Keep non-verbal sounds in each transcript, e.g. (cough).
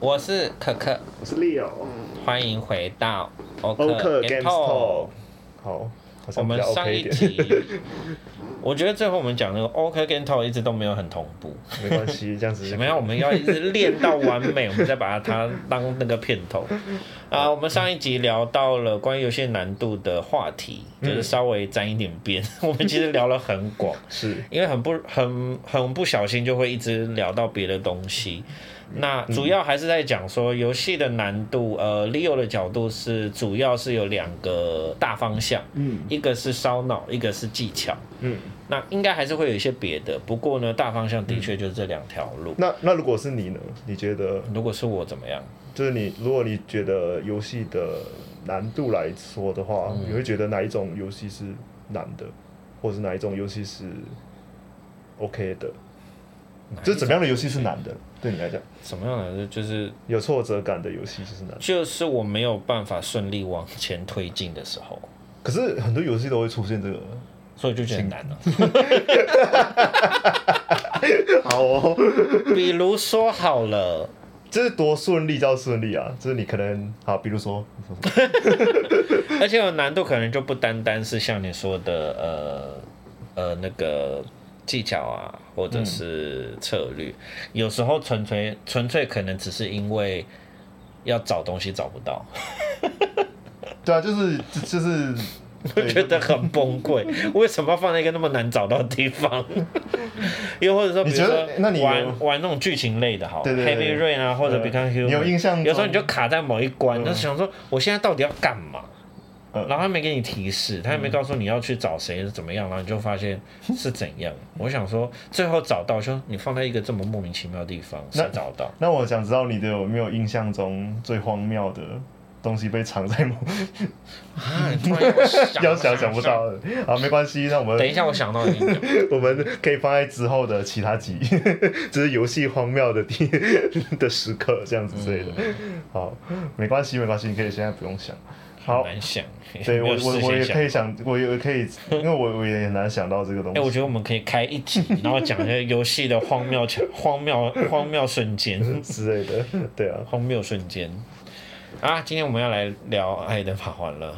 我是可可，我是 Leo，欢迎回到 o k Games Talk。好，我们上一集，(laughs) 我觉得最后我们讲那个 o k Games Talk 一直都没有很同步，没关系，这样子怎么样？我们要一直练到完美，我们再把它当那个片头。(laughs) 啊，我们上一集聊到了关于游戏难度的话题，就是稍微沾一点边。(laughs) 我们其实聊了很广，是因为很不很很不小心就会一直聊到别的东西。那主要还是在讲说游戏的难度，呃，Leo 的角度是主要是有两个大方向，嗯，一个是烧脑，一个是技巧，嗯，那应该还是会有一些别的，不过呢，大方向的确就是这两条路。那那如果是你呢？你觉得？如果是我怎么样？就是你，如果你觉得游戏的难度来说的话，嗯，你会觉得哪一种游戏是难的，或是哪一种游戏是 OK 的？就是怎么样的游戏是难的？对你来讲，什么样的就是有挫折感的游戏就是难的。就是我没有办法顺利往前推进的时候。可是很多游戏都会出现这个，所以就觉得难了。(laughs) 好哦，比如说好了，这是多顺利叫顺利啊！就是你可能好，比如说，(laughs) 而且有难度可能就不单单是像你说的，呃呃那个。技巧啊，或者是策略，嗯、有时候纯粹纯粹可能只是因为要找东西找不到。对啊，就是就是，(laughs) 我觉得很崩溃。为什么要放在一个那么难找到的地方？(laughs) 又或者说，比如说，那你玩玩那种剧情类的，好对，Heavy Rain 啊，或者 Become Human，有印象？有时候你就卡在某一关，就、嗯、想说，我现在到底要干嘛？然后他没给你提示，他也没告诉你要去找谁是怎么样，然后你就发现是怎样。我想说，最后找到，说你放在一个这么莫名其妙的地方，才找到。那我想知道你的有没有印象中最荒谬的东西被藏在某啊？(laughs) 要想想不到的，啊，没关系，那我们等一下，我想到你，(laughs) 我们可以放在之后的其他集，就是游戏荒谬的地的时刻这样子之类的。好，没关系，没关系，你可以现在不用想。好难想，对 (laughs) 我我我也可以想，我也可以，(laughs) 因为我我也很难想到这个东西。哎、欸，我觉得我们可以开一集，然后讲一些游戏的荒谬、(laughs) 荒谬、荒谬瞬间之类的。对啊，荒谬瞬间。啊，今天我们要来聊《爱的法环》了。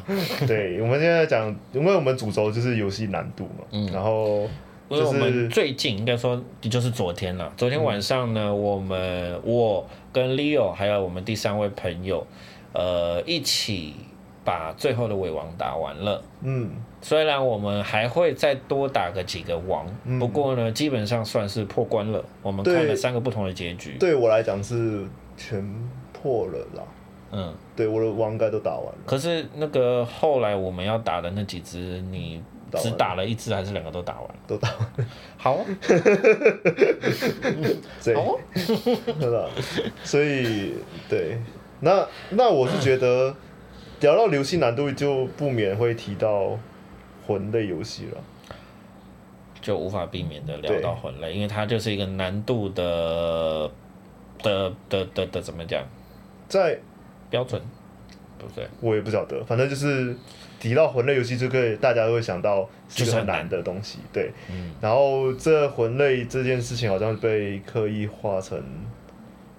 对，我们现在讲，因为我们主轴就是游戏难度嘛。嗯。然后，因为我们最近应该说，就是昨天了。昨天晚上呢，嗯、我们我跟 Leo 还有我们第三位朋友，呃，一起。把最后的尾王打完了，嗯，虽然我们还会再多打个几个王，嗯、不过呢，基本上算是破关了。我们看了三个不同的结局，对我来讲是全破了啦。嗯，对，我的王应该都打完了。可是那个后来我们要打的那几只，你只打了一只还是两个都打完了？都打完了。好、(laughs) 啊，(laughs) 对，好、啊，是吧？所以对，那那我是觉得。嗯聊到游戏难度，就不免会提到魂类游戏了，就无法避免的聊到魂类，因为它就是一个难度的的的的的怎么讲，在标准，对不对？我也不晓得，反正就是提到魂类游戏，就可以大家都会想到是个很难的东西，对。嗯。然后这魂类这件事情好像被刻意化成。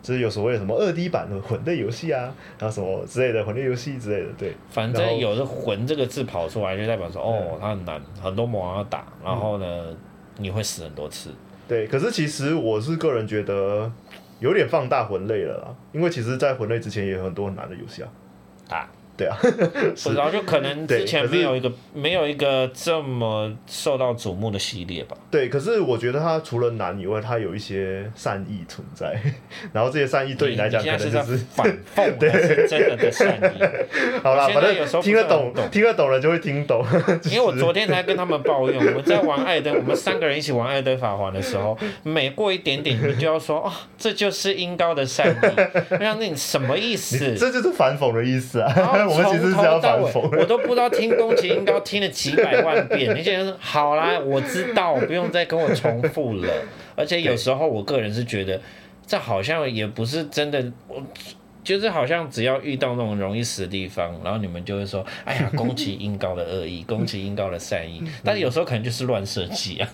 就是有所谓什么二 D 版的魂类游戏啊，然后什么之类的魂类游戏之类的，对。反正有的“魂”这个字跑出来，就代表说，哦，它很难，很多魔王要打，然后呢，嗯、你会死很多次。对，可是其实我是个人觉得有点放大魂类了啦，因为其实，在魂类之前也有很多很难的游戏啊。啊。对啊，不知道就可能之前没有一个没有一个这么受到瞩目的系列吧。对，可是我觉得它除了难以外，它有一些善意存在。(laughs) 然后这些善意对你来讲，可能就是反讽，对，真的的善意。(laughs) 好啦，反正有时候听得懂，听得懂了就会听懂。(laughs) 因为我昨天才跟他们抱怨，我们在玩艾登，我们三个人一起玩艾登法环的时候，每过一点点，你就要说哦，这就是音高的善意。我想那你什么意思？这就是反讽的意思啊。从头到尾，我都不知道听宫崎英高听了几百万遍。你现在说好啦，我知道，不用再跟我重复了。而且有时候我个人是觉得，这好像也不是真的。我就是好像只要遇到那种容易死的地方，然后你们就会说：“哎呀，宫崎英高的恶意，宫崎英高的善意。”但是有时候可能就是乱设计啊。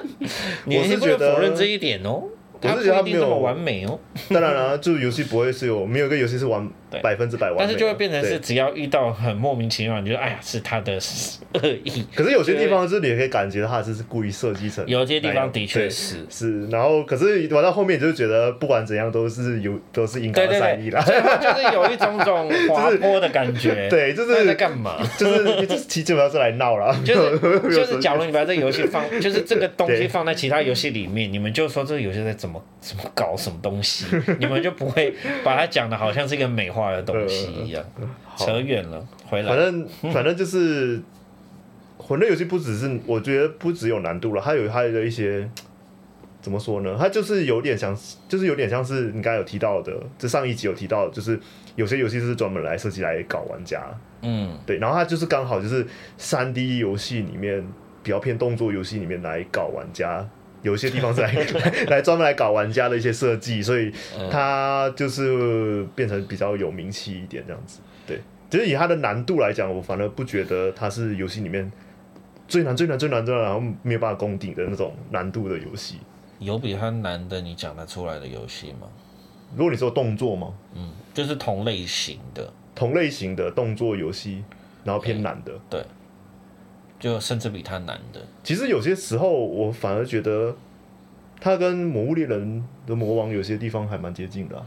(laughs) 你是不是否认这一点哦？它不一定这么完美哦。当然了，就游戏不会是有没有一个游戏是完百分之百完美，但是就会变成是只要遇到很莫名其妙，你就哎呀是他的恶意。可是有些地方是你也可以感觉到他是故意设计成，有些地方的确是。是，然后可是玩到后面你就觉得不管怎样都是有都是应该的善意啦，就是有一种种滑坡的感觉。(laughs) 对，就是在干嘛？就是就是其实主要是来闹了。(laughs) 就是 (laughs) 就是，假如你把这个游戏放，就是这个东西放在其他游戏里面，你们就说这个游戏在怎么怎么搞什么东西，你们就不会把它讲的好像是一个美化的东西一样。扯远了，回来。反正反正就是魂类游戏不只是，我觉得不只有难度了，它有它的一些怎么说呢？它就是有点像，就是有点像是你刚才有提到的，这上一集有提到，就是有些游戏是专门来设计来搞玩家。嗯，对，然后它就是刚好就是三 D 游戏里面比较偏动作游戏里面来搞玩家，有些地方是来来专门来搞玩家的一些设计，所以它就是变成比较有名气一点这样子。对，其实以它的难度来讲，我反而不觉得它是游戏里面最难最难最难最难，然后没有办法攻顶的那种难度的游戏。有比它难的你讲得出来的游戏吗？如果你说动作吗？嗯，就是同类型的。同类型的动作游戏，然后偏难的，对，就甚至比他难的。其实有些时候，我反而觉得他跟《魔物猎人》的魔王有些地方还蛮接近的啊。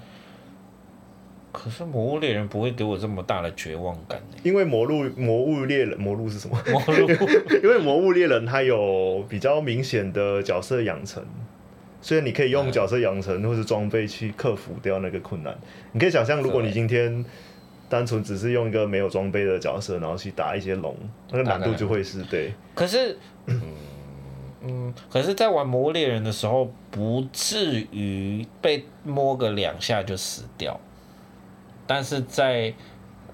可是《魔物猎人》不会给我这么大的绝望感，因为魔路《魔物猎人》魔路是什么？(laughs) 魔路，(laughs) 因为《魔物猎人》它有比较明显的角色养成，所以你可以用角色养成或是装备去克服掉那个困难。你可以想象，如果你今天。单纯只是用一个没有装备的角色，然后去打一些龙，那个难度就会是对。可是，嗯嗯，可是，在玩魔猎人的时候，不至于被摸个两下就死掉。但是在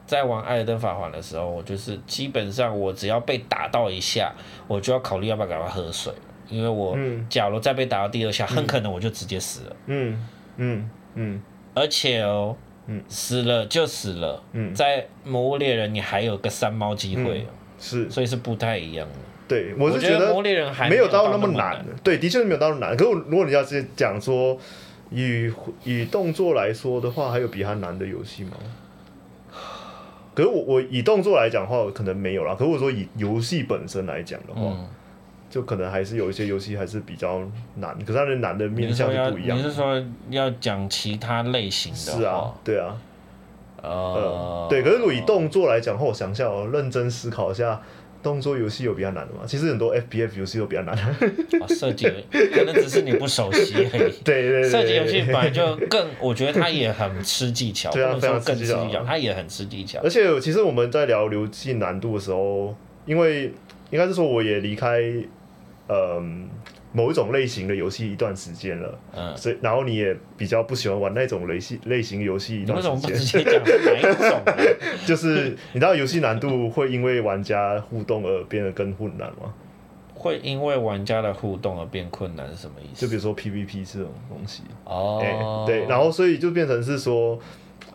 在玩艾尔登法环的时候，我就是基本上我只要被打到一下，我就要考虑要不要赶快喝水，因为我假如再被打到第二下，很可能我就直接死了。嗯嗯嗯，而且哦。嗯，死了就死了。嗯，在魔物猎人你还有个三猫机会，是，所以是不太一样的。对，我是觉得魔猎人还没有到那么难。对，的确是没有到那么难。可是如果你要是讲说以以动作来说的话，还有比它难的游戏吗？可是我我以动作来讲的话，可能没有啦。可是我说以游戏本身来讲的话。就可能还是有一些游戏还是比较难，可是它的难的面向就不一样。你是说要讲其他类型的？是啊，对啊。呃，呃对。可是如果以动作来讲的话，我想一下哦，认真思考一下，动作游戏有比较难的吗？其实很多 FPF 游戏都比较难。设计可能只是你不熟悉 (laughs) 而已。对对对。设计游戏本来就更，我觉得它也很吃技巧。对啊，非常吃技巧。它也很吃技巧。而且其实我们在聊游戏难度的时候，因为应该是说我也离开。嗯，某一种类型的游戏一段时间了，嗯，所以然后你也比较不喜欢玩那种类型类型游戏一段时间。哪一种？(laughs) 就是你知道游戏难度会因为玩家互动而变得更困难吗？会因为玩家的互动而变困难是什么意思？就比如说 PVP 这种东西哦、欸，对，然后所以就变成是说，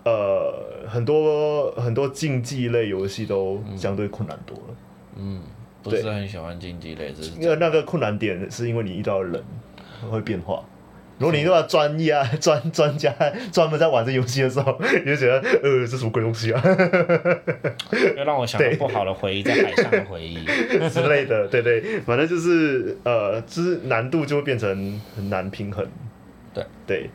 呃，很多很多竞技类游戏都相对困难多了，嗯。不是很喜欢竞技类，因为那个困难点是因为你遇到的人会变化。如果你遇到专业啊、(laughs) 专专家专门在玩这游戏的时候，你就觉得呃，这什么鬼东西啊？(laughs) 又让我想到不好的回忆，在海上的回忆 (laughs) 之类的。对对，反正就是呃，就是难度就会变成很难平衡。对对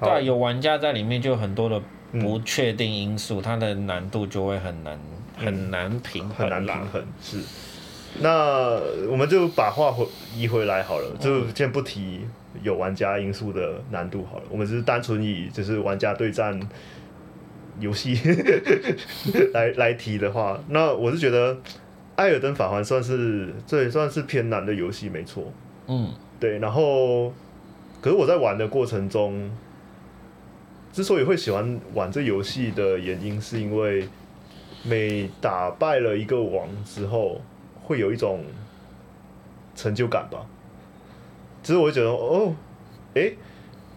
对啊，有玩家在里面，就有很多的不确定因素，它的难度就会很难很难平衡，很难平衡是。那我们就把话回移回来好了，就先不提有玩家因素的难度好了，我们只是单纯以就是玩家对战游戏 (laughs) 来来提的话，那我是觉得《艾尔登法环》算是这也算是偏难的游戏，没错。嗯，对。然后，可是我在玩的过程中，之所以会喜欢玩这游戏的原因，是因为每打败了一个王之后。会有一种成就感吧，其实我会觉得哦，诶，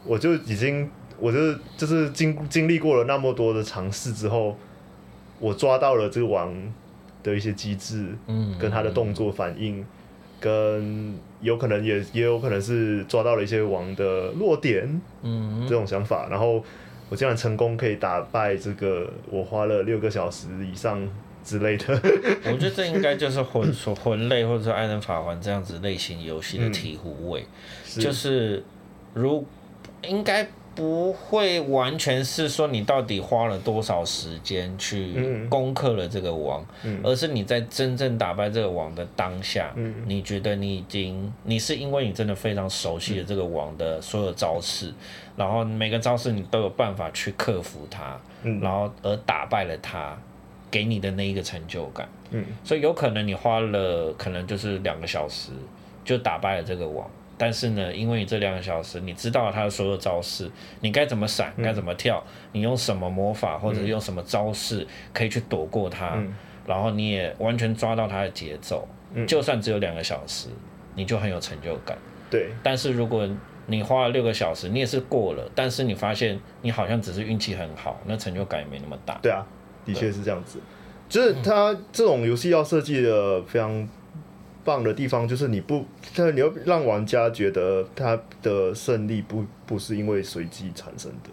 我就已经，我就就是经经历过了那么多的尝试之后，我抓到了这个王的一些机制，嗯，跟他的动作反应，跟有可能也也有可能是抓到了一些王的弱点，嗯，这种想法，然后我竟然成功可以打败这个我花了六个小时以上之类的。(laughs) 我觉得这应该就是魂说魂类或者说艾登法环这样子类型游戏的醍醐味，嗯、就是如应该。不会完全是说你到底花了多少时间去攻克了这个王，而是你在真正打败这个王的当下，嗯、你觉得你已经，你是因为你真的非常熟悉了这个王的所有招式，嗯、然后每个招式你都有办法去克服它，嗯、然后而打败了它，给你的那一个成就感。嗯、所以有可能你花了可能就是两个小时就打败了这个王。但是呢，因为你这两个小时，你知道了他的所有招式，你该怎么闪，该怎么跳，嗯、你用什么魔法或者用什么招式可以去躲过他，嗯、然后你也完全抓到他的节奏，嗯、就算只有两个小时，你就很有成就感。对。但是如果你花了六个小时，你也是过了，但是你发现你好像只是运气很好，那成就感也没那么大。对啊，的确是这样子，就是他这种游戏要设计的非常。棒的地方就是你不，但你要让玩家觉得他的胜利不不是因为随机产生的，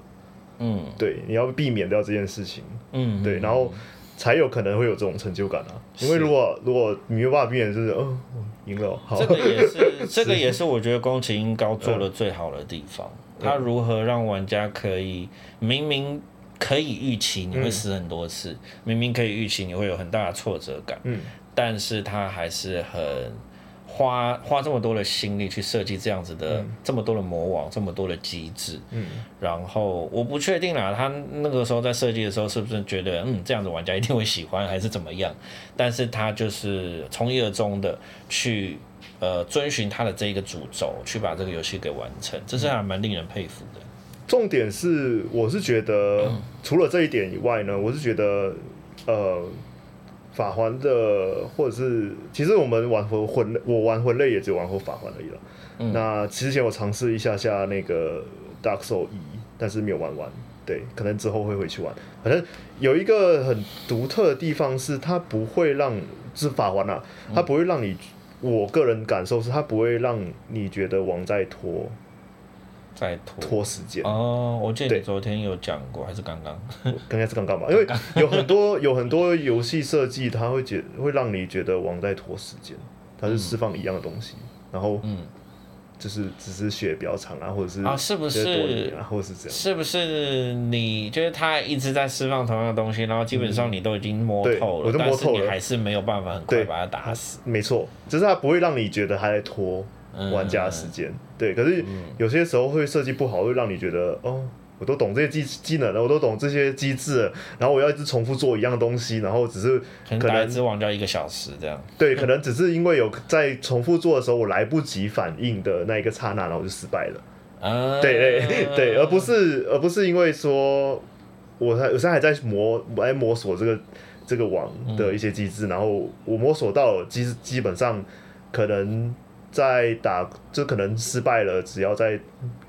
嗯，对，你要避免掉这件事情，嗯，对，然后才有可能会有这种成就感啊。因为如果如果你没有办法避免，就是嗯，赢了，好，这个也是 (laughs) 这个也是我觉得宫崎英高做的最好的地方，嗯、他如何让玩家可以明明可以预期你会死很多次，嗯、明明可以预期你会有很大的挫折感，嗯。但是他还是很花花这么多的心力去设计这样子的、嗯、这么多的魔王，这么多的机制。嗯，然后我不确定啦，他那个时候在设计的时候是不是觉得嗯这样子玩家一定会喜欢，(laughs) 还是怎么样？但是他就是从一而终的去呃遵循他的这一个主轴，去把这个游戏给完成，这是还蛮令人佩服的。重点是，我是觉得、嗯、除了这一点以外呢，我是觉得呃。法环的，或者是其实我们玩魂魂，我玩魂类也只有玩过法环而已了。嗯、那之前我尝试一下下那个 Dark Soul 一，但是没有玩完。对，可能之后会回去玩。反正有一个很独特的地方是，它不会让，是法环啊，它不会让你，嗯、我个人感受是，它不会让你觉得王在拖。在拖拖时间哦，我记得你昨天有讲过，还是刚刚？(laughs) 刚刚是刚刚吧，因为有很多 (laughs) 有很多游戏设计，它会觉会让你觉得网在拖时间，它是释放一样的东西，嗯、然后嗯，就是只是血比较长啊，或者是啊，是不是？或者是这样？是不是你就是他一直在释放同样的东西，然后基本上你都已经摸透了，我都摸透了，你还是没有办法很快把它打死。没错，就是它不会让你觉得他在拖。玩家时间、嗯、对，可是有些时候会设计不好，会让你觉得哦，我都懂这些技技能了，我都懂这些机制，然后我要一直重复做一样东西，然后只是可能只王就要一个小时这样。对，可能只是因为有在重复做的时候，我来不及反应的那一个刹那，然后我就失败了。啊，对对对，而不是而不是因为说我还我现在还在磨，我在摸索这个这个网的一些机制，嗯、然后我摸索到基基本上可能。在打就可能失败了，只要再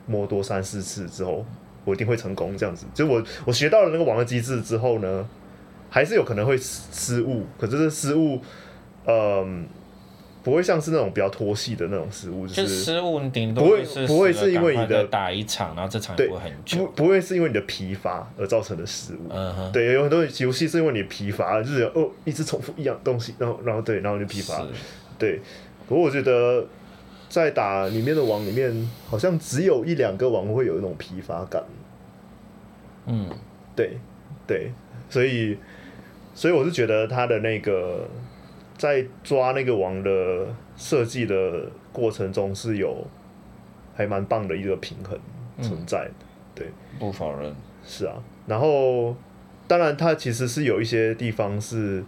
摸多三四次之后，我一定会成功。这样子，就我我学到了那个网的机制之后呢，还是有可能会失误。可是这失误，嗯，不会像是那种比较拖戏的那种失误，就是失误顶多不会不会是因为你的打一场，然后这场对不会很久，不不会是因为你的疲乏而造成的失误。嗯哼，对，有很多游戏是因为你疲乏，就是哦一直重复一样东西，然后然后对，然后就疲乏，对。不过我觉得，在打里面的王里面，好像只有一两个王会有一种疲乏感。嗯，对，对，所以，所以我是觉得他的那个在抓那个王的设计的过程中是有还蛮棒的一个平衡存在的。嗯、对，不否认。是啊，然后当然，他其实是有一些地方是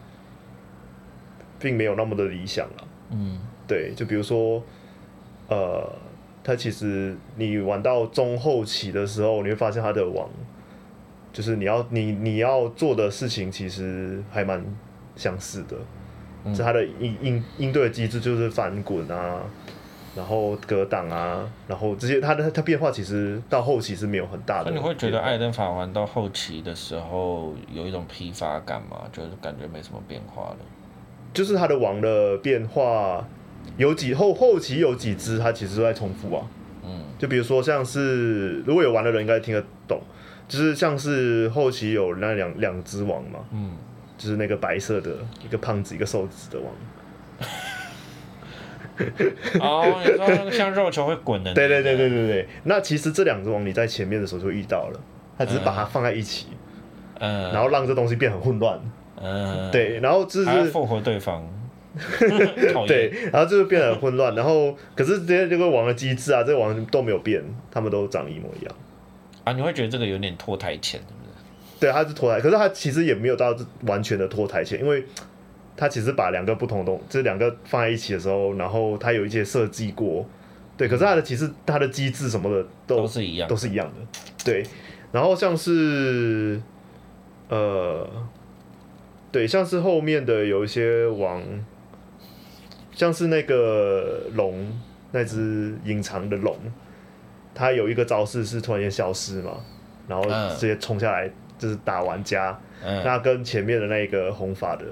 并没有那么的理想了。嗯。对，就比如说，呃，他其实你玩到中后期的时候，你会发现他的网，就是你要你你要做的事情其实还蛮相似的，嗯、就他的应应应对的机制就是翻滚啊，然后格挡啊，然后这些他的他变化其实到后期是没有很大的。那你会觉得艾登法环到后期的时候有一种疲乏感吗？就是感觉没什么变化了。就是他的网的变化。有几后后期有几只，它其实都在重复啊。嗯，就比如说像是如果有玩的人应该听得懂，就是像是后期有那两两只王嘛。嗯，就是那个白色的一个胖子一个瘦子的王。(laughs) 哦，你说那个像肉球会滚的？对对对对对对。那其实这两只王你在前面的时候就遇到了，他只是把它放在一起，嗯，然后让这东西变很混乱。嗯，对，然后就是复活对方。(laughs) 对，然后就是变得很混乱，然后可是这些这个王的机制啊，这个王都没有变，他们都长一模一样。啊，你会觉得这个有点脱台前，是不是？对，它是脱台，可是它其实也没有到完全的脱台前，因为它其实把两个不同的东，这两个放在一起的时候，然后它有一些设计过，对，可是它的其实它的机制什么的都，都是一样，都是一样的。对，然后像是呃，对，像是后面的有一些王。像是那个龙，那只隐藏的龙，它有一个招式是突然间消失嘛，然后直接冲下来就是打玩家，嗯、那跟前面的那个红发的。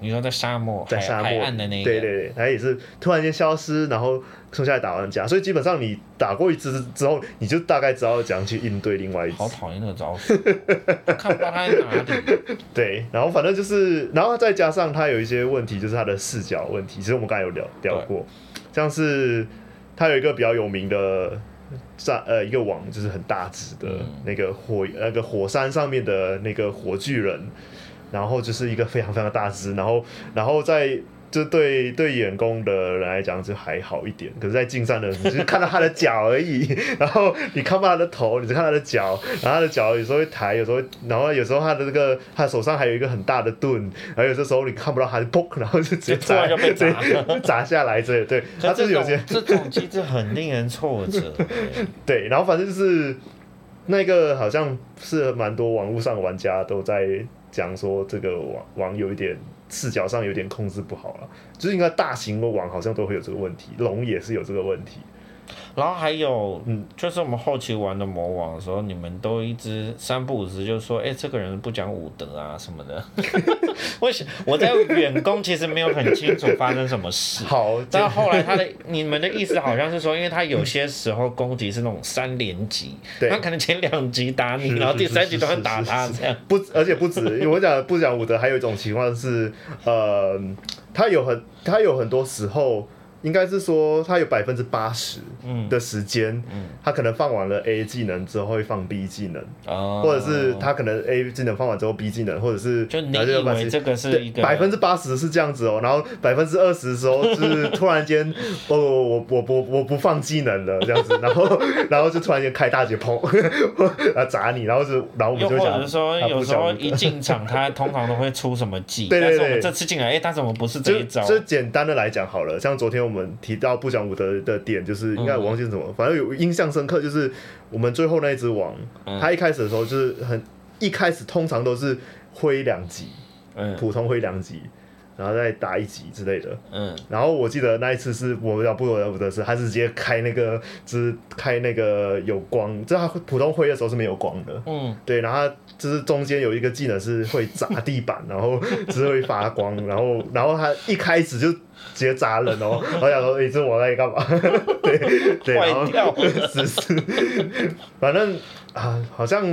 你说在沙漠，在沙漠岸的那个，对对对，它也是突然间消失，然后剩下来打玩家，所以基本上你打过一次之后，你就大概知道怎样去应对另外一只。好讨厌那个招式，看不到它在哪里。(laughs) 对，然后反正就是，然后再加上它有一些问题，就是它的视角问题。其实我们刚才有聊聊过，像是它有一个比较有名的战呃一个网，就是很大只的那个火、嗯、那个火山上面的那个火巨人。然后就是一个非常非常大只，(laughs) 然后然后在就对对远攻的人来讲就还好一点，可是，在近战的人你就看到他的脚而已，(laughs) 然后你看不到他的头，你只看他的脚，然后他的脚有时候会抬，有时候然后有时候他的这个他手上还有一个很大的盾，然后有的时候你看不到他就砰，(laughs) 然后就直接砸就被砸砸下来，对对，他就是有些这种机制很令人挫折，对，然后反正就是那个好像是蛮多网络上的玩家都在。讲说这个网网有一点视角上有点控制不好了，就是应该大型的网好像都会有这个问题，龙也是有这个问题。然后还有，嗯，就是我们后期玩的魔王的时候，你们都一直三不五时就说，哎、欸，这个人不讲武德啊什么的。(laughs) 我想我在远攻其实没有很清楚发生什么事。好，但后来他的你们的意思好像是说，因为他有些时候攻击是那种三连击，他可能前两击打你，然后第三击都会打他这样。不，而且不止，我讲不讲武德，还有一种情况是，呃，他有很他有很多时候。应该是说，他有百分之八十的时间，他可能放完了 A 技能之后会放 B 技能，或者是他可能 A 技能放完之后 B 技能，或者是就你以为这个是一个百分之八十是这样子哦，然后百分之二十的时候就是突然间 (laughs) 哦，我我我我不放技能了这样子，(laughs) 然后然后就突然间开大绝碰，(laughs) 啊砸你，然后是然后我们就想，或者说有时候一进场他通常都会出什么技，但是我们这次进来哎他怎么不是这一招？就简单的来讲好了，像昨天。我们提到不讲武德的点，就是应该我忘记是什么，反正有印象深刻，就是我们最后那一只王，他一开始的时候就是很一开始通常都是挥两级，普通挥两击，然后再打一集之类的，嗯，然后我记得那一次是我讲不讲武德是，他是直接开那个，就是开那个有光，就他普通挥的时候是没有光的，嗯，对，然后就是中间有一个技能是会砸地板，然后只会发光，然后然后他一开始就。直接砸人哦！我想说，你这我在干嘛？(laughs) 对对，然后是是，反正啊，好像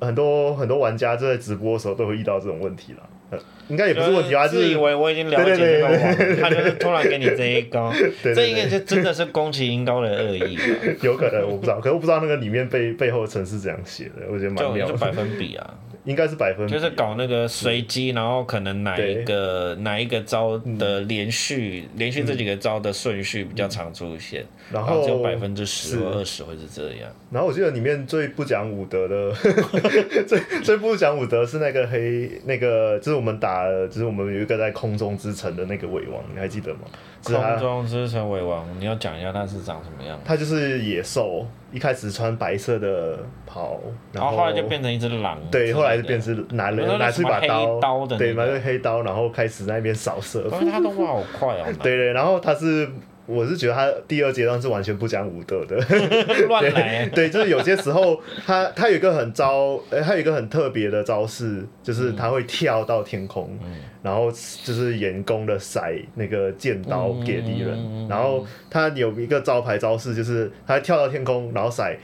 很多很多玩家就在直播的时候都会遇到这种问题了。(laughs) 应该也不是问题啊，自以为我已经了解这个王，他就是突然给你这一高，(laughs) 这应该就真的是宫崎英高的恶意吧？(laughs) 有可能我不知道，可是我不知道那个里面背背后的程式怎样写的，我觉得蛮妙的。就百分比啊。应该是百分，就是搞那个随机，然后可能哪一个哪一个招的连续连续这几个招的顺序比较常出现，然后只有百分之十或二十会是这样。然后我记得里面最不讲武德的，(laughs) 最最不讲武德是那个黑那个，就是我们打，就是我们有一个在空中之城的那个伪王，你还记得吗？空中之城尾王，你要讲一下他是长什么样？他就是野兽，一开始穿白色的袍，然后后来就变成一只狼。对，后来就变成拿了拿出一把刀，对，拿个黑刀，然后开始在那边扫射。他动画好快哦。(laughs) 对对，然后他是我是觉得他第二阶段是完全不讲武德的，(laughs) 乱来。对，就是有些时候他他有一个很招，哎、欸，他有一个很特别的招式，就是他会跳到天空，嗯、然后就是严攻的甩那个剑刀给敌人，嗯、然后他有一个招牌招式，就是他跳到天空，然后甩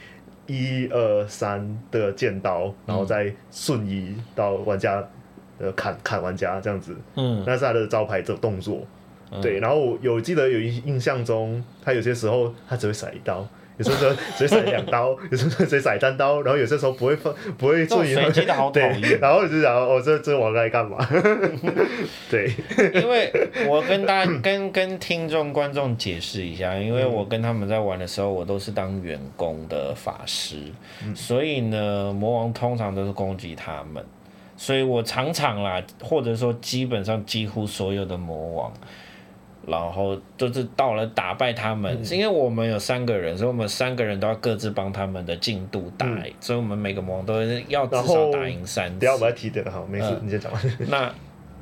一二三的剑刀，然后再瞬移到玩家，呃，砍砍玩家这样子，嗯，那是他的招牌的动作。对，然后我有记得有印印象中，他有些时候他只会甩一刀，有时候 (laughs) 只会甩两刀，有时候只会甩三刀，然后有些时候不会放，不会注意。随机的好讨厌。对，然后我就想，哦，这这王该干嘛？(laughs) 对，因为我跟大家 (laughs) 跟跟听众观众解释一下，因为我跟他们在玩的时候，我都是当员工的法师，嗯、所以呢，魔王通常都是攻击他们，所以我常常啦，或者说基本上几乎所有的魔王。然后就是到了打败他们，是、嗯、因为我们有三个人，所以我们三个人都要各自帮他们的进度打，嗯、所以我们每个魔王都是要至少打赢三次。等下我要提点好，没事，嗯、你先讲完。(laughs) 那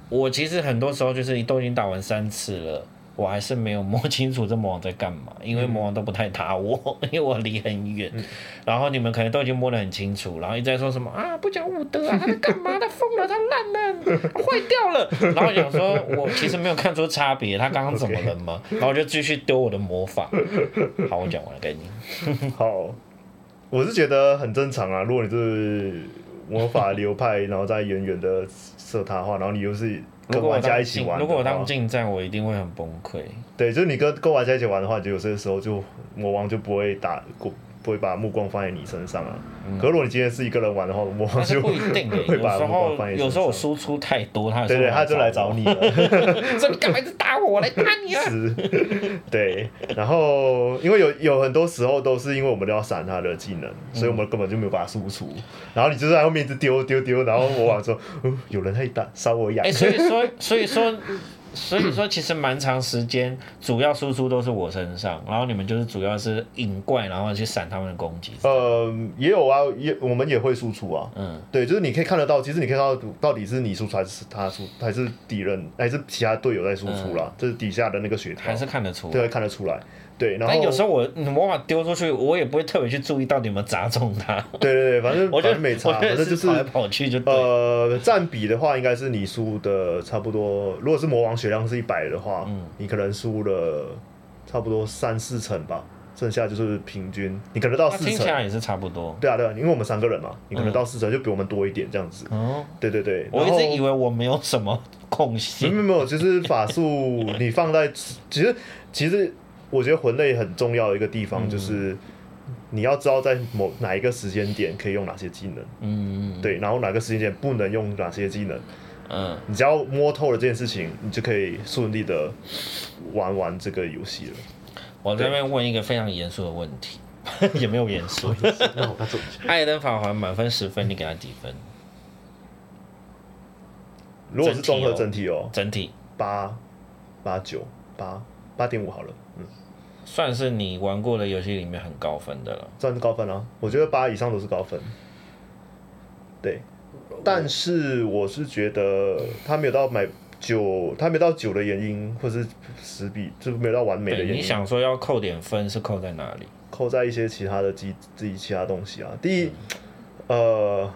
我其实很多时候就是都已经打完三次了。我还是没有摸清楚这魔王在干嘛，因为魔王都不太打我，嗯、(laughs) 因为我离很远。嗯、然后你们可能都已经摸得很清楚，然后一直在说什么啊，不讲武德啊，他在干嘛？他疯了，他烂了，坏掉了。(laughs) 然后想说，我其实没有看出差别，他刚刚怎么了吗？Okay. 然后我就继续丢我的魔法。好，我讲完了，给你。(laughs) 好，我是觉得很正常啊。如果你是魔法流派，然后再远远的射他的话，然后你又是。跟玩家一起玩，如果我当近战，我一定会很崩溃。对，就是你跟跟玩家一起玩的话，就有些时候就魔王就不会打过。不会把目光放在你身上啊。嗯、可如果你今天是一个人玩的话，我就不一定会把目光放在你身上。有时候我输出太多，他对对，他就来找你了。说你 (laughs) 干嘛一直打我？我来打你啊！是，对。然后因为有有很多时候都是因为我们都要闪他的技能，所以我们根本就没有办法输出。然后你就在后面一直丢丢丢，然后我往说：“嗯，有人在打，稍我痒。”所以说，所以说。所以说，其实蛮长时间，主要输出都是我身上，然后你们就是主要是引怪，然后去闪他们的攻击。呃，也有啊，也我们也会输出啊。嗯，对，就是你可以看得到，其实你可以看到到底是你输出还是他输，还是敌人，还是其他队友在输出啦。就、嗯、是底下的那个血条，还是看得出，对，看得出来。对，然后有时候我魔法丢出去，我也不会特别去注意到底有没有砸中他。对对对，反正我觉得没差，反正就是跑来跑去就。呃，占比的话，应该是你输的差不多。如果是魔王血量是一百的话，嗯，你可能输了差不多三四成吧，剩下就是平均，你可能到四成。听起来也是差不多。对啊对啊，因为我们三个人嘛，你可能到四成就比我们多一点这样子。哦。对对对。我一直以为我没有什么 (laughs) 空隙。没有没有，其实法术你放在其实其实。我觉得魂类很重要的一个地方就是，你要知道在某哪一个时间点可以用哪些技能，嗯，对，然后哪个时间点不能用哪些技能，嗯，你只要摸透了这件事情，你就可以顺利的玩完这个游戏了。我这边问一个非常严肃的问题，(laughs) 也没有严肃。艾登法环满分十分，你给他几分？如果是综合整体哦，整体。八八九八八点五好了。算是你玩过的游戏里面很高分的了，算是高分啊。我觉得八以上都是高分。对，但是我是觉得他没有到买九，他没有到九的原因，或是十比，就没有到完美的原因。你想说要扣点分，是扣在哪里？扣在一些其他的机自己其他东西啊。第一，嗯、呃，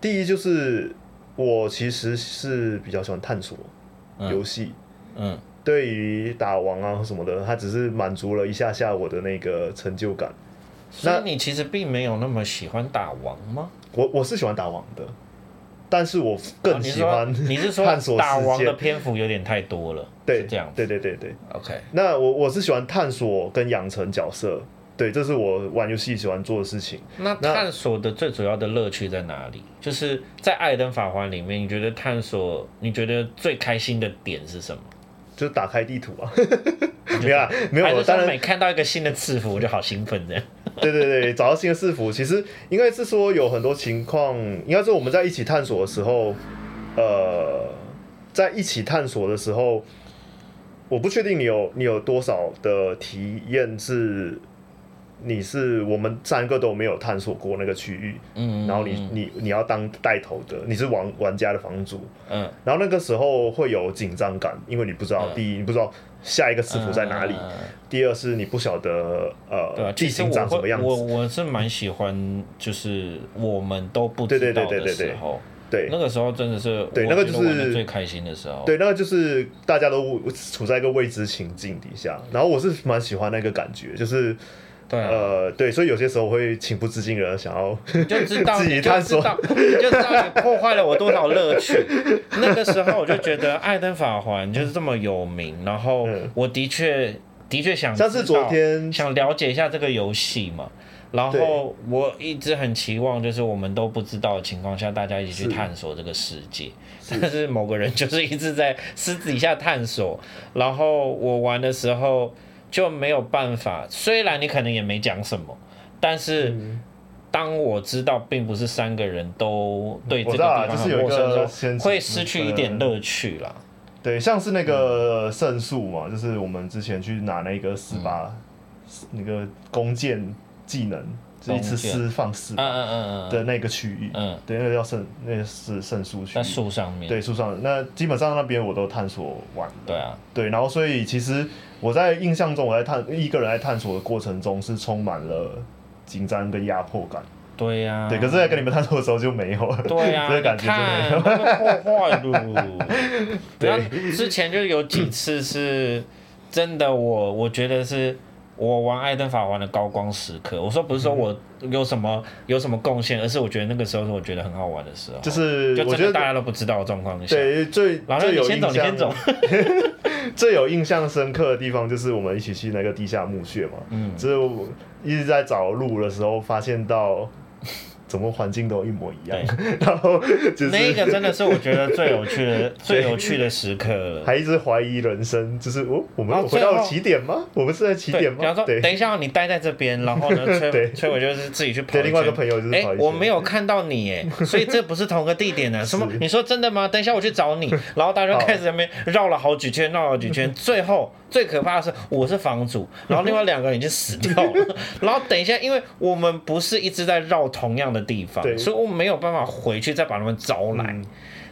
第一就是我其实是比较喜欢探索游戏，嗯。嗯对于打王啊什么的，他只是满足了一下下我的那个成就感。所以你其实并没有那么喜欢打王吗？我我是喜欢打王的，但是我更喜欢、啊、你是说打王的篇幅有点太多了，对，这样，对对对对。OK，那我我是喜欢探索跟养成角色，对，这是我玩游戏喜欢做的事情。那探索的最主要的乐趣在哪里？就是在《艾尔登法环》里面，你觉得探索，你觉得最开心的点是什么？就打开地图啊，(laughs) 没有啊，没有。当然，每看到一个新的赐福，我就好兴奋这样。对对对，找到新的赐福，其实应该是说有很多情况，应该是我们在一起探索的时候，呃，在一起探索的时候，我不确定你有你有多少的体验是你是我们三个都没有探索过那个区域，嗯，然后你你你要当带头的，你是玩玩家的房主，嗯，然后那个时候会有紧张感，因为你不知道，第一你不知道下一个师傅在哪里，第二是你不晓得呃地形长什么样子。我我是蛮喜欢，就是我们都不知道的时候。对，那个时候真的是对，那个就是最开心的时候。对，那个就是大家都处在一个未知情境底下，然后我是蛮喜欢那个感觉，就是，对啊、呃，对，所以有些时候我会情不自禁的想要就知道 (laughs) 自己探索，你就知道你破坏了我多少乐趣。(laughs) 那个时候我就觉得《艾登法环》就是这么有名，然后我的确的确想，像是昨天想了解一下这个游戏嘛。然后我一直很期望，就是我们都不知道的情况下，大家一起去探索这个世界。是。但是某个人就是一直在私底下探索，然后我玩的时候就没有办法。虽然你可能也没讲什么，但是当我知道并不是三个人都对这个地方很陌生的时候，会失去一点乐趣啦。对，像是那个圣树嘛，就是我们之前去拿那个十八、嗯、那个弓箭。技能，这一次释放四的那个区域，嗯，对，那个叫圣，那个是圣树区，在树上面，对，树上，那基本上那边我都探索完了，对啊，对，然后所以其实我在印象中，我在探一个人在探索的过程中是充满了紧张跟压迫感，对呀，对，可是在跟你们探索的时候就没有。了，对呀，这个感觉就没有，破坏了，(laughs) 对，之前就有几次是真的，我我觉得是。我玩艾登法环的高光时刻，我说不是说我有什么有什么贡献，而是我觉得那个时候是我觉得很好玩的时候，就是我觉得大家都不知道的状况下，对，最然后你先走，你先走，(laughs) 最有印象深刻的地方就是我们一起去那个地下墓穴嘛，嗯，就是我一直在找路的时候发现到。什么环境都一模一样，(laughs) 然后就是那个真的是我觉得最有趣的、(laughs) 最有趣的时刻了。还一直怀疑人生，就是哦，我们回到了起点吗？我们是在起点吗？比方说，等一下你待在这边，然后呢，(laughs) 崔崔伟就是自己去跑。另外一个朋友就是，哎，我没有看到你，哎，所以这不是同个地点呢。什么？你说真的吗？等一下我去找你。然后大家就开始在那边绕了好几圈，绕了好几圈，最后。最可怕的是，我是房主，然后另外两个人已经死掉了。然后等一下，因为我们不是一直在绕同样的地方，所以我们没有办法回去再把他们招来。嗯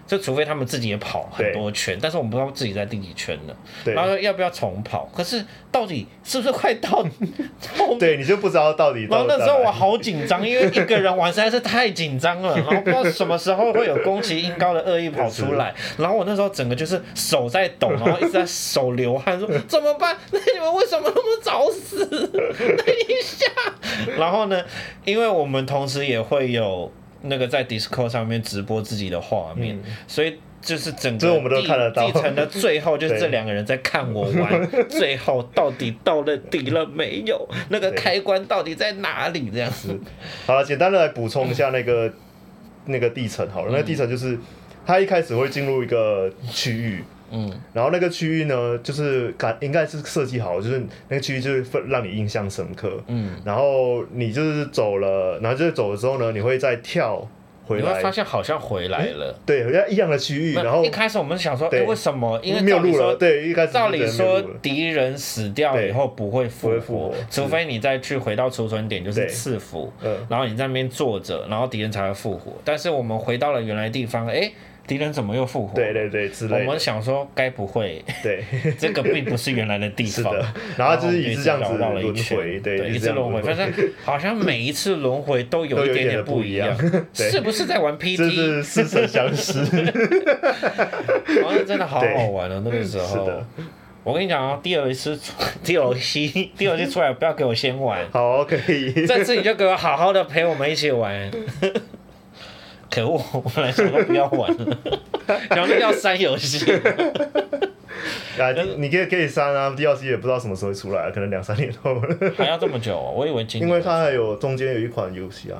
就除非他们自己也跑很多圈，但是我们不知道自己在第几圈了。对然后要不要重跑？可是到底是不是快到？(laughs) 对，你就不知道到底到。然后那时候我好紧张，因为一个人玩实在是太紧张了，然后不知道 (laughs) 什么时候会有宫崎英高的恶意跑出来。然后我那时候整个就是手在抖，然后一直在手流汗，说 (laughs) 怎么办？那你们为什么那么早死？等一下。然后呢，因为我们同时也会有。那个在 Discord 上面直播自己的画面，嗯、所以就是整个地地层的最后，就是 (laughs) 这两个人在看我玩，(laughs) 最后到底到了底了没有？那个开关到底在哪里？这样子。好了，简单的来补充一下那个、嗯、那个地层好了，那个地层就是它一开始会进入一个区域。嗯，然后那个区域呢，就是感应该是设计好，就是那个区域就是让你印象深刻。嗯，然后你就是走了，然后就是走了之后呢，你会再跳回来，你会发现好像回来了。对，好像一样的区域。然后一开始我们想说，哎，为什么？因为没有路了。对，一开始照理说敌人死掉以后不会复活，除非你再去回到储存点，就是赐福。嗯，然后你在那边坐着，然后敌人才会复活。但是我们回到了原来地方，哎。敌人怎么又复活？对对对，之类的。我们想说，该不会？对，(laughs) 这个并不是原来的地方。然后就是一直这样子绕了一圈，对，一直轮回。反正好像每一次轮回都有一点点不一样，是不是在玩 PT？似曾相识。好像真的好好玩哦，那个时候。我跟你讲啊，DLC DLC 出来，不要给我先玩。好，可以。这次你就给我好好的陪我们一起玩。可恶！我本来想说不要玩了，(laughs) 然后要删游戏。啊，你可以可以删啊，DLC 也不知道什么时候会出来，可能两三年后。还要这么久？我以为。因为它还有中间有一款游戏啊。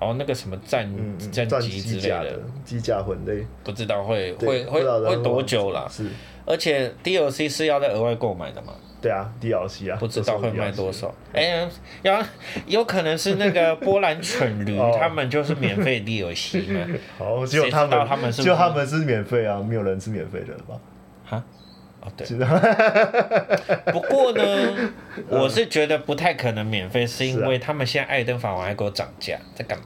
哦，那个什么战战机之类的，机甲魂类，不知道会会会会多久了？是。而且 DLC 是要在额外购买的吗？对啊，DLC 啊，不知道会卖多少。哎，要有可能是那个波兰蠢驴，(laughs) 他们就是免费 DLC 嘛。好，(laughs) 只有他们，他们是，就他们是免费啊，没有人是免费的吧？哈？哦，对。(laughs) 不过呢，我是觉得不太可能免费，是因为他们现在艾登法王还给我涨价，在干嘛？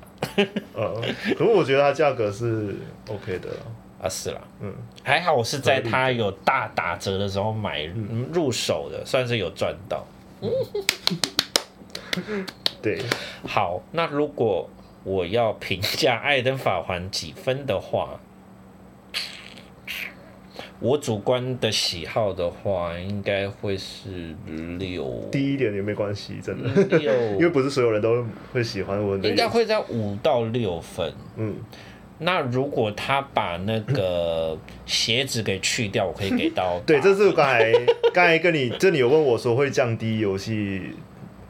呃，可是我觉得它价格是 OK 的啊，是啦，嗯，还好我是在它有大打折的时候买入手的，算是有赚到。嗯，(laughs) 对，好，那如果我要评价艾尔登法环几分的话？我主观的喜好的话，应该会是六。低一点也没关系，真的。六，(laughs) 因为不是所有人都会喜欢我。应该会在五到六分。嗯。那如果他把那个鞋子给去掉，我可以给到。(laughs) 对，这是我刚才刚才跟你这里有问我说会降低游戏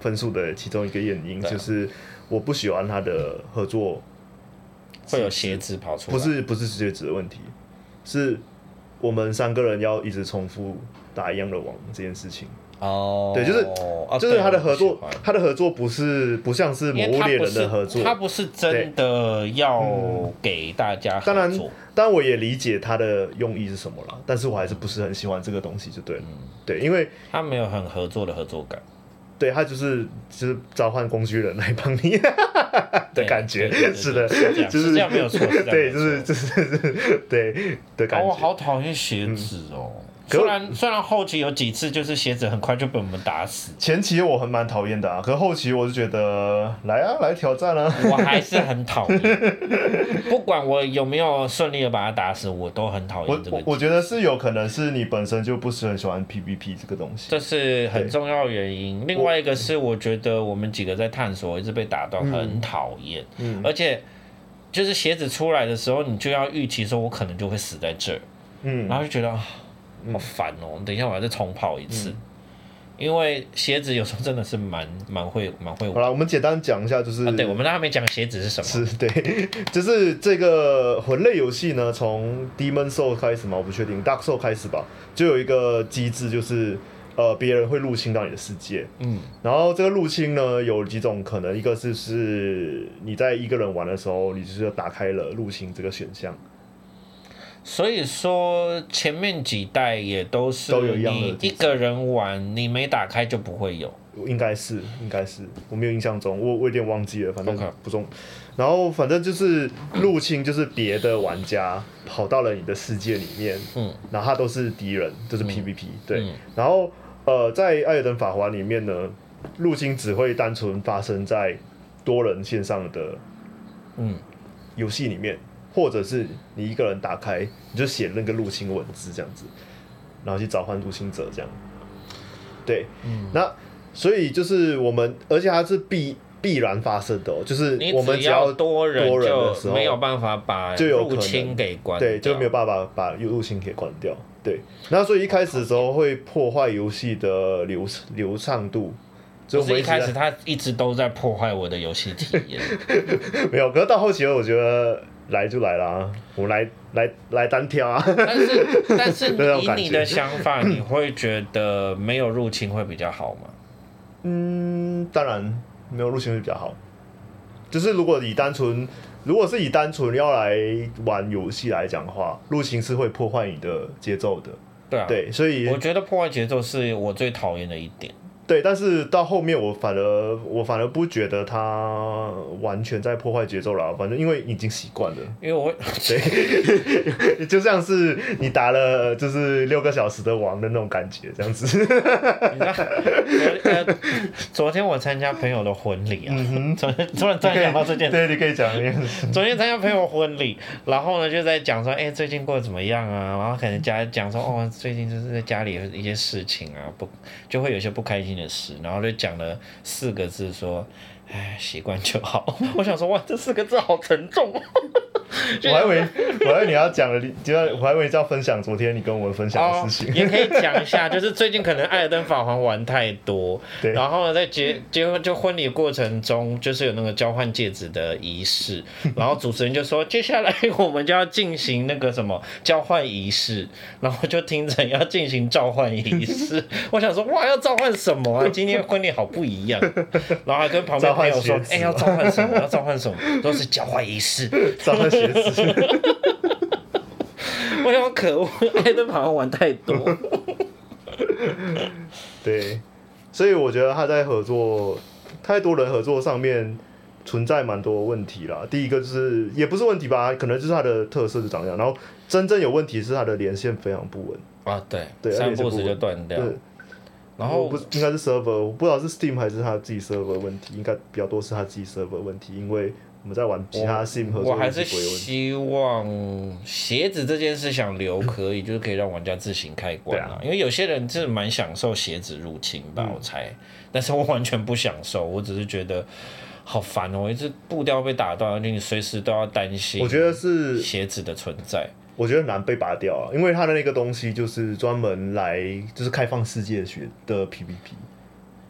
分数的其中一个原因，就是我不喜欢他的合作会有鞋子跑出来。不是不是鞋子的问题，是。我们三个人要一直重复打一样的网这件事情哦，对，就是就是他的合作，他的合作不是不像是魔物猎人的合作，他不是真的要给大家。当然，当然我也理解他的用意是什么了，但是我还是不是很喜欢这个东西，就对了，对，因为他没有很合作的合作感。对，他就是就是召唤工具人来帮你 (laughs) (laughs) 的感觉，是的，就是这样没有错，对，就是就是对的感觉。我好讨厌鞋子哦。虽然虽然后期有几次就是鞋子很快就被我们打死，前期我很蛮讨厌的啊，可是后期我就觉得来啊来挑战啊，我还是很 (laughs) 讨厌，不管我有没有顺利的把他打死，我都很讨厌这个。我我觉得是有可能是你本身就不是很喜欢 PVP 这个东西，这是很重要的原因。另外一个是我觉得我们几个在探索一直被打断，很讨厌，嗯，而且就是鞋子出来的时候，你就要预期说我可能就会死在这儿，嗯，然后就觉得。好烦哦、喔！等一下，我还是重跑一次，嗯、因为鞋子有时候真的是蛮蛮会蛮会。好了，我们简单讲一下，就是、啊、对，我们还没讲鞋子是什么。是，对，(laughs) 就是这个魂类游戏呢，从 Demon Soul 开始嘛，我不确定，Dark Soul 开始吧，就有一个机制，就是呃，别人会入侵到你的世界。嗯。然后这个入侵呢，有几种可能，一个是是你在一个人玩的时候，你就是打开了入侵这个选项。所以说前面几代也都是你一个人玩，你没打开就不会有。应该是，应该是，我没有印象中，我我有点忘记了，反正不重。然后反正就是入侵，就是别的玩家跑到了你的世界里面，嗯，然后他都是敌人，都是 PVP，对。然后呃，在艾尔登法环里面呢，入侵只会单纯发生在多人线上的嗯游戏里面。或者是你一个人打开，你就写那个入侵文字这样子，然后去召唤入侵者这样。对，嗯，那所以就是我们，而且它是必必然发生的，就是我们只要多人的时候，没有办法把就入侵给关掉，对，就没有办法把入侵给关掉。对，那所以一开始的时候会破坏游戏的流流畅度。就是一开始他一直都在破坏我的游戏体验。(laughs) 没有，可是到后期我觉得。来就来啦，我们来来来单挑啊！但是但是以 (laughs) 你的想法，你会觉得没有入侵会比较好吗？嗯，当然没有入侵会比较好。就是如果以单纯，如果是以单纯要来玩游戏来讲的话，入侵是会破坏你的节奏的。对啊，对，所以我觉得破坏节奏是我最讨厌的一点。对，但是到后面我反而我反而不觉得他完全在破坏节奏了，反正因为已经习惯了。因为我会对，(laughs) 就像是你打了就是六个小时的王的那种感觉，这样子。你知道，呃，昨天我参加朋友的婚礼啊，嗯、昨天突然突然想到这件事，对，你可以讲。昨天参加朋友婚礼，然后呢就在讲说，哎、欸，最近过得怎么样啊？然后可能家讲说，哦，最近就是在家里有一些事情啊，不就会有些不开心。然后就讲了四个字，说：“哎，习惯就好。(laughs) ”我想说，哇，这四个字好沉重。(laughs) 我还以为我还以为你要讲的，就要我还以为要分享昨天你跟我分享的事情。哦，也可以讲一下，就是最近可能艾尔登法环玩太多，(laughs) 对，然后呢，在结结婚就婚礼过程中，就是有那个交换戒指的仪式，然后主持人就说，接下来我们就要进行那个什么交换仪式，然后就听着要进行召唤仪式，我想说哇，要召唤什么啊？今天婚礼好不一样，然后还跟旁边朋友说，哎、欸，要召唤什么？要召唤什么？都是交换仪式，召唤。(laughs) 我想可恶，艾登好像玩太多。(laughs) 对，所以我觉得他在合作太多人合作上面存在蛮多问题啦。第一个就是也不是问题吧，可能就是他的特色是长这样。然后真正有问题是他的连线非常不稳啊，对，对，三步时就断掉。然后不应该是 server，我不知道是 Steam 还是他自己 server 问题，应该比较多是他自己 server 问题，因为。我们在玩其他 sim 合作，我还是希望鞋子这件事想留可以，就是可以让玩家自行开关啊。因为有些人是蛮享受鞋子入侵吧，我猜。但是我完全不享受，我只是觉得好烦哦，一直步调被打断，而且你随时都要担心。我觉得是鞋子的存在，我觉得难被拔掉啊，因为它的那个东西就是专门来就是开放世界学的 PVP。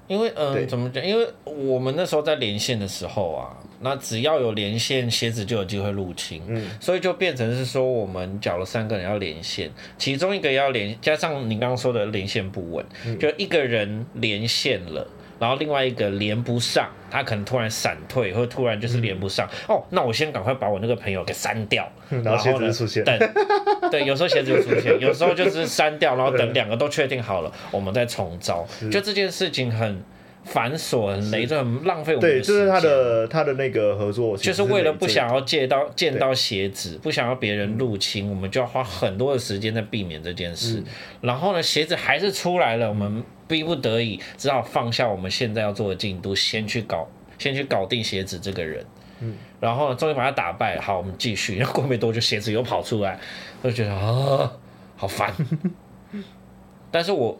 因为嗯，怎么讲？因为我们那时候在连线的时候啊。那只要有连线，鞋子就有机会入侵，嗯，所以就变成是说，我们缴了三个人要连线，其中一个要连，加上你刚刚说的连线不稳，嗯，就一个人连线了，然后另外一个连不上，他可能突然闪退，或突然就是连不上，嗯，哦，那我先赶快把我那个朋友给删掉，然后鞋子就出现，等，(laughs) 对，有时候鞋子就出现，有时候就是删掉，然后等两个都确定好了，我们再重招，就这件事情很。繁琐很累，就很浪费我们。对，就是他的他的那个合作，就是为了不想要借到见到鞋子，不想要别人入侵，我们就要花很多的时间在避免这件事。嗯、然后呢，鞋子还是出来了，我们逼不得已只好放下我们现在要做的进度，先去搞，先去搞定鞋子这个人。嗯，然后呢，终于把他打败，好，我们继续。然后过没多久，鞋子又跑出来，我就觉得啊，好烦。(laughs) 但是我。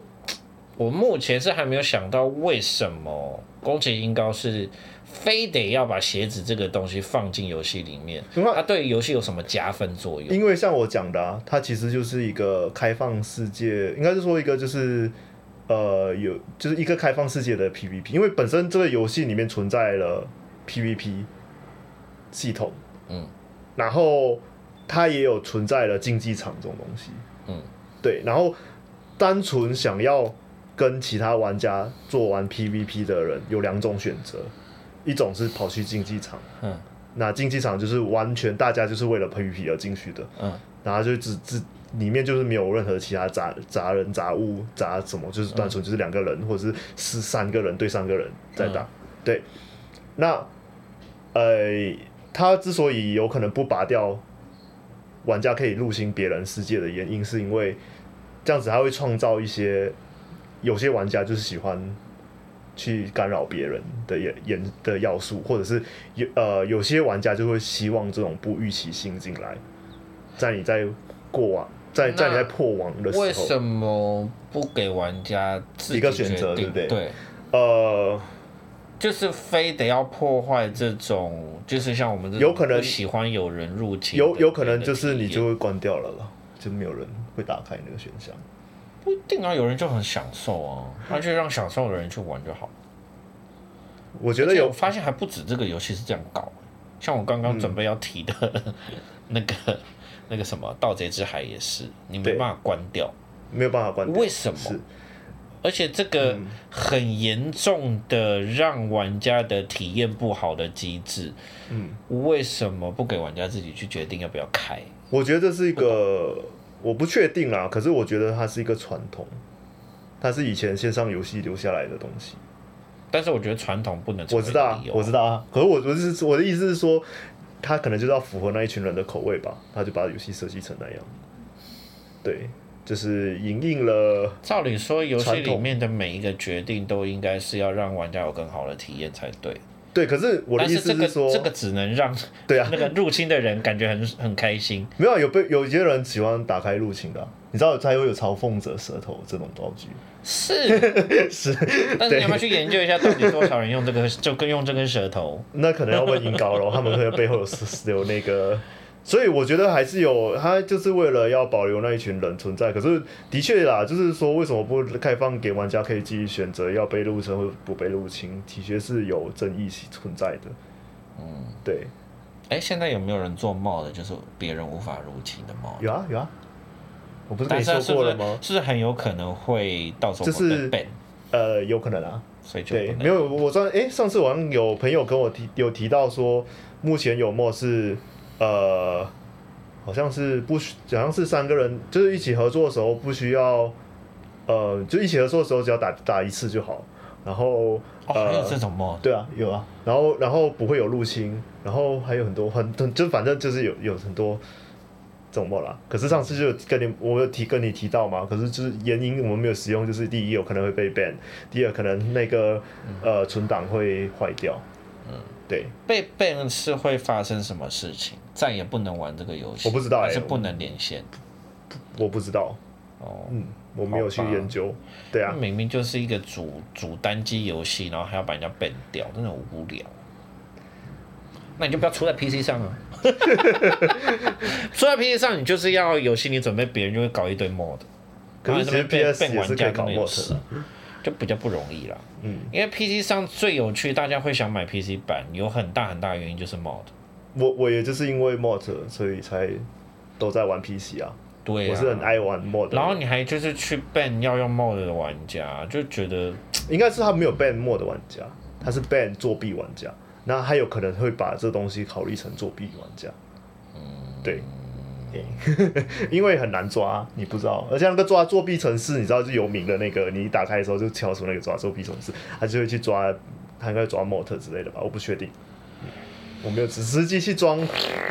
我目前是还没有想到为什么宫崎英高是非得要把鞋子这个东西放进游戏里面，它对游戏有什么加分作用？因为像我讲的啊，它其实就是一个开放世界，应该是说一个就是呃有就是一个开放世界的 PVP，因为本身这个游戏里面存在了 PVP 系统，嗯，然后它也有存在了竞技场这种东西，嗯，对，然后单纯想要。跟其他玩家做完 PVP 的人有两种选择，一种是跑去竞技场，嗯，那竞技场就是完全大家就是为了 PVP 而进去的，嗯，然后就只只里面就是没有任何其他杂杂人杂物杂什么，就是单纯就是两个人、嗯、或者是是三个人对三个人在打，嗯、对，那呃，他之所以有可能不拔掉玩家可以入侵别人世界的原因，是因为这样子他会创造一些。有些玩家就是喜欢去干扰别人的演演的要素，或者是有呃有些玩家就会希望这种不预期性进来，在你在过往在在你在破网的时候，为什么不给玩家一个选择，对不对？对，呃，就是非得要破坏这种，就是像我们这种有可能喜欢有人入侵，有有可能就是你就会关掉了了，就没有人会打开那个选项。不一定啊，有人就很享受啊，那就让享受的人去玩就好。我觉得有我发现还不止这个游戏是这样搞，像我刚刚准备要提的、嗯、(laughs) 那个那个什么《盗贼之海》也是，你没办法关掉，没有办法关掉。为什么？而且这个很严重的让玩家的体验不好的机制，嗯，为什么不给玩家自己去决定要不要开？我觉得这是一个。我不确定啦，可是我觉得它是一个传统，它是以前线上游戏留下来的东西。但是我觉得传统不能，我知道啊，我知道啊。可是我我是我的意思是说，他可能就是要符合那一群人的口味吧，他就把游戏设计成那样。对，就是因应了。照理说，游戏里面的每一个决定都应该是要让玩家有更好的体验才对。对，可是我的意思是说，是这个，这个只能让对啊 (laughs) 那个入侵的人感觉很很开心。没有有被有一些人喜欢打开入侵的，啊，你知道才会有嘲讽者舌头这种道具。是 (laughs) 是，(laughs) 但是你要不要去研究一下，到底多少人用这个就跟用这根舌头？那可能要问英高了，他们可能背后有有那个。所以我觉得还是有，他就是为了要保留那一群人存在。可是的确啦，就是说为什么不开放给玩家可以继续选择要被入侵或不被入侵，的确是有争议存在的。嗯，对。哎、欸，现在有没有人做 mod 就是别人无法入侵的 mod？有啊有啊，我不是跟你说过了吗？是很有可能会到时候就是呃有可能啊，所以就对没有我上哎、欸、上次好像有朋友跟我提有提到说，目前有 mod 是。呃，好像是不需，好像是三个人，就是一起合作的时候不需要，呃，就一起合作的时候，只要打打一次就好。然后哦，还有这种 mod？对啊，有啊。然后然后不会有入侵，然后还有很多很很就反正就是有有很多这种 mod 啦。可是上次就跟你我有提跟你提到嘛，可是就是原因我们没有使用，就是第一有可能会被 ban，第二可能那个呃存档会坏掉。嗯，对。被 ban 是会发生什么事情？再也不能玩这个游戏？我不知道、欸，还是不能连线？我不知道。哦，嗯。我没有去研究，对啊，明明就是一个主主单机游戏，然后还要把人家 ban 掉，真的很无聊。那你就不要出在 PC 上啊！(laughs) 出在 PC 上，你就是要有心理准备，别人就会搞一堆 mod。可是其实 PS 也是可以搞 mod，就比较不容易啦。嗯，因为 PC 上最有趣，大家会想买 PC 版，有很大很大的原因就是 mod。我我也就是因为 mod，所以才都在玩 PC 啊。对啊，我是很爱玩 mod，然后你还就是去 ban 要用 mod 的玩家，就觉得应该是他没有 ban mod 的玩家，他是 ban 作弊玩家，那他有可能会把这东西考虑成作弊玩家。嗯，对，(laughs) 因为很难抓，你不知道，而且那个抓作弊城市，你知道是有名的那个，你一打开的时候就敲出那个抓作弊城市，他就会去抓，他应该抓 mod 之类的吧，我不确定。我没有只实际去装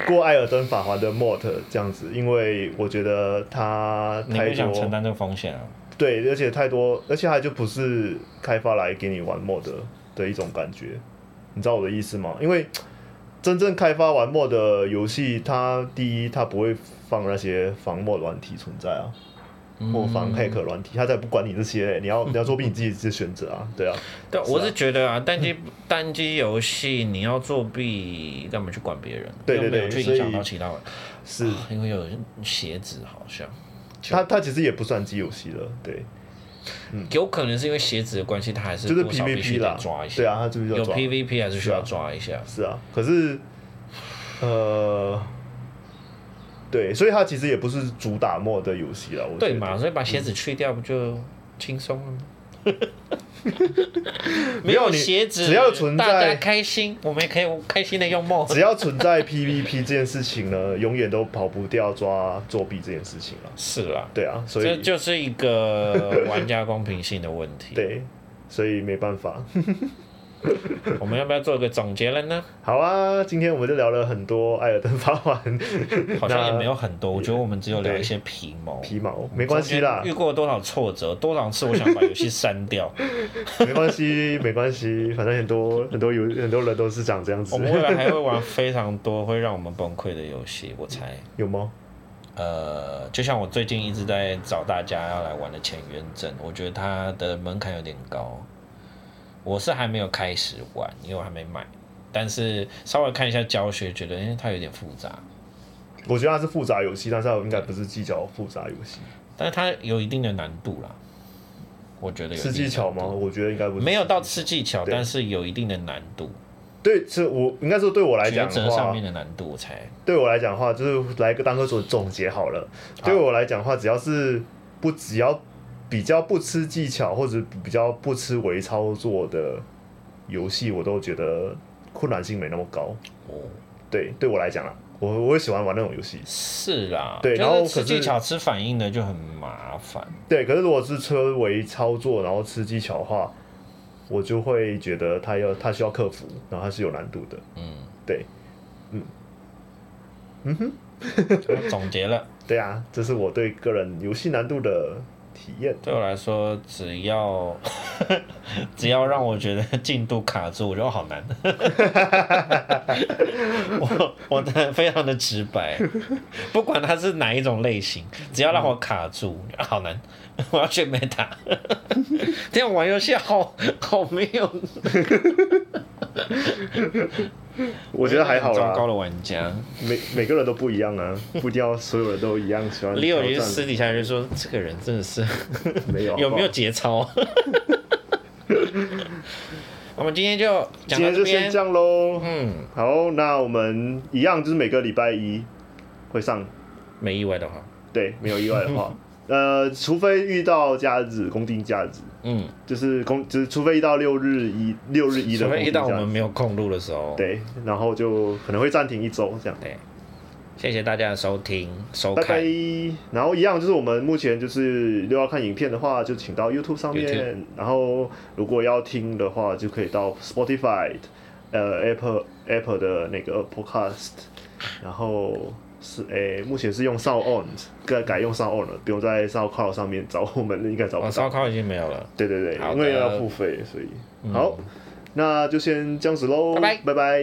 过《艾尔登法环》的 mod 这样子，因为我觉得他太多，你不想承担这个风险啊？对，而且太多，而且它就不是开发来给你玩 mod 的一种感觉，你知道我的意思吗？因为真正开发玩 mod 的游戏，它第一它不会放那些防 mod 软体存在啊。或防骇客软体，它才不管你这些，你要 (laughs) 你要作弊你自己自己选择啊，对啊。对，我是觉得啊，单机单机游戏你要作弊，干嘛去管别人？对对对，去影响到其他人。是，因为有鞋子好像。他他其实也不算机游戏了，对。有可能是因为鞋子的关系，他还是就是 PVP 啦，抓一下。对啊，他就是有 PVP 还是需要抓一下。是啊，可是，呃。对，所以它其实也不是主打 mod 的游戏了。对嘛，所以把鞋子去掉不就轻松了吗？(laughs) (laughs) 没有鞋子，只要存在，大家开心，我们也可以开心的用 mod。(laughs) 只要存在 PVP 这件事情呢，永远都跑不掉抓作弊这件事情了。是啊，对啊，所以这就是一个玩家公平性的问题。(laughs) 对，所以没办法。(laughs) 我们要不要做一个总结了呢？好啊，今天我们就聊了很多《艾尔登法环》，(laughs) 好像也没有很多，我觉得我们只有聊一些皮毛。皮毛没关系啦，遇过多少挫折，多少次我想把游戏删掉，(laughs) 没关系，没关系，反正很多很多游很多人都是长这样子。我们未来还会玩非常多会让我们崩溃的游戏，我猜有吗？呃，就像我最近一直在找大家要来玩的《潜渊症》，我觉得它的门槛有点高。我是还没有开始玩，因为我还没买，但是稍微看一下教学，觉得因为它有点复杂。我觉得它是复杂游戏，但是它应该不是技巧复杂游戏。但是它有一定的难度啦，我觉得有。吃技巧吗？我觉得应该不是。没有到吃技巧，但是有一定的难度。对，是我应该说对我来讲的话，上面的难度我才。对我来讲的话，就是来个当个做总结好了。好对我来讲的话，只要是不只要。比较不吃技巧或者比较不吃微操作的游戏，我都觉得困难性没那么高。哦，对，对我来讲啦，我我也喜欢玩那种游戏。是啦，对，然后吃技巧吃反应的就很麻烦。对，可是如果是车微操作，然后吃技巧的话，我就会觉得它要它需要克服，然后它是有难度的。嗯，对，嗯，嗯哼，总结了。(laughs) 对啊，这是我对个人游戏难度的。体验对我来说，只要 (laughs) 只要让我觉得进度卡住，我觉得好难。(laughs) 我我的非常的直白，不管它是哪一种类型，只要让我卡住，好难。我要去 meta，(laughs) 这样玩游戏好好没有。我觉得还好啦。糟糕的玩家，每每个人都不一样啊，(laughs) 不一定要所有人都一样喜欢。李友林私底下就说：“这个人真的是 (laughs) 没有 (laughs) 有没有节操？”我们今天就今天就先这样喽。嗯，好，那我们一样就是每个礼拜一会上，没意外的话，对，没有意外的话。呃，除非遇到假日，公定假日，嗯，就是公，就是除非一到六日一六日一的，除非一到我们没有空录的时候，对，然后就可能会暂停一周这样。对，谢谢大家的收听收看。拜拜。然后一样就是我们目前就是如果要看影片的话，就请到 YouTube 上面。YouTube 然后如果要听的话，就可以到 Spotify，呃 Apple Apple 的那个 Podcast。然后是诶、欸，目前是用 SoundOn，改改用 SoundOn 了，不用在 SoundCloud 上面找我们，(laughs) 应该找不到。SoundCloud 已经没有了。对对对，因为要付费，所以、嗯、好，那就先这样子喽。拜拜。拜拜。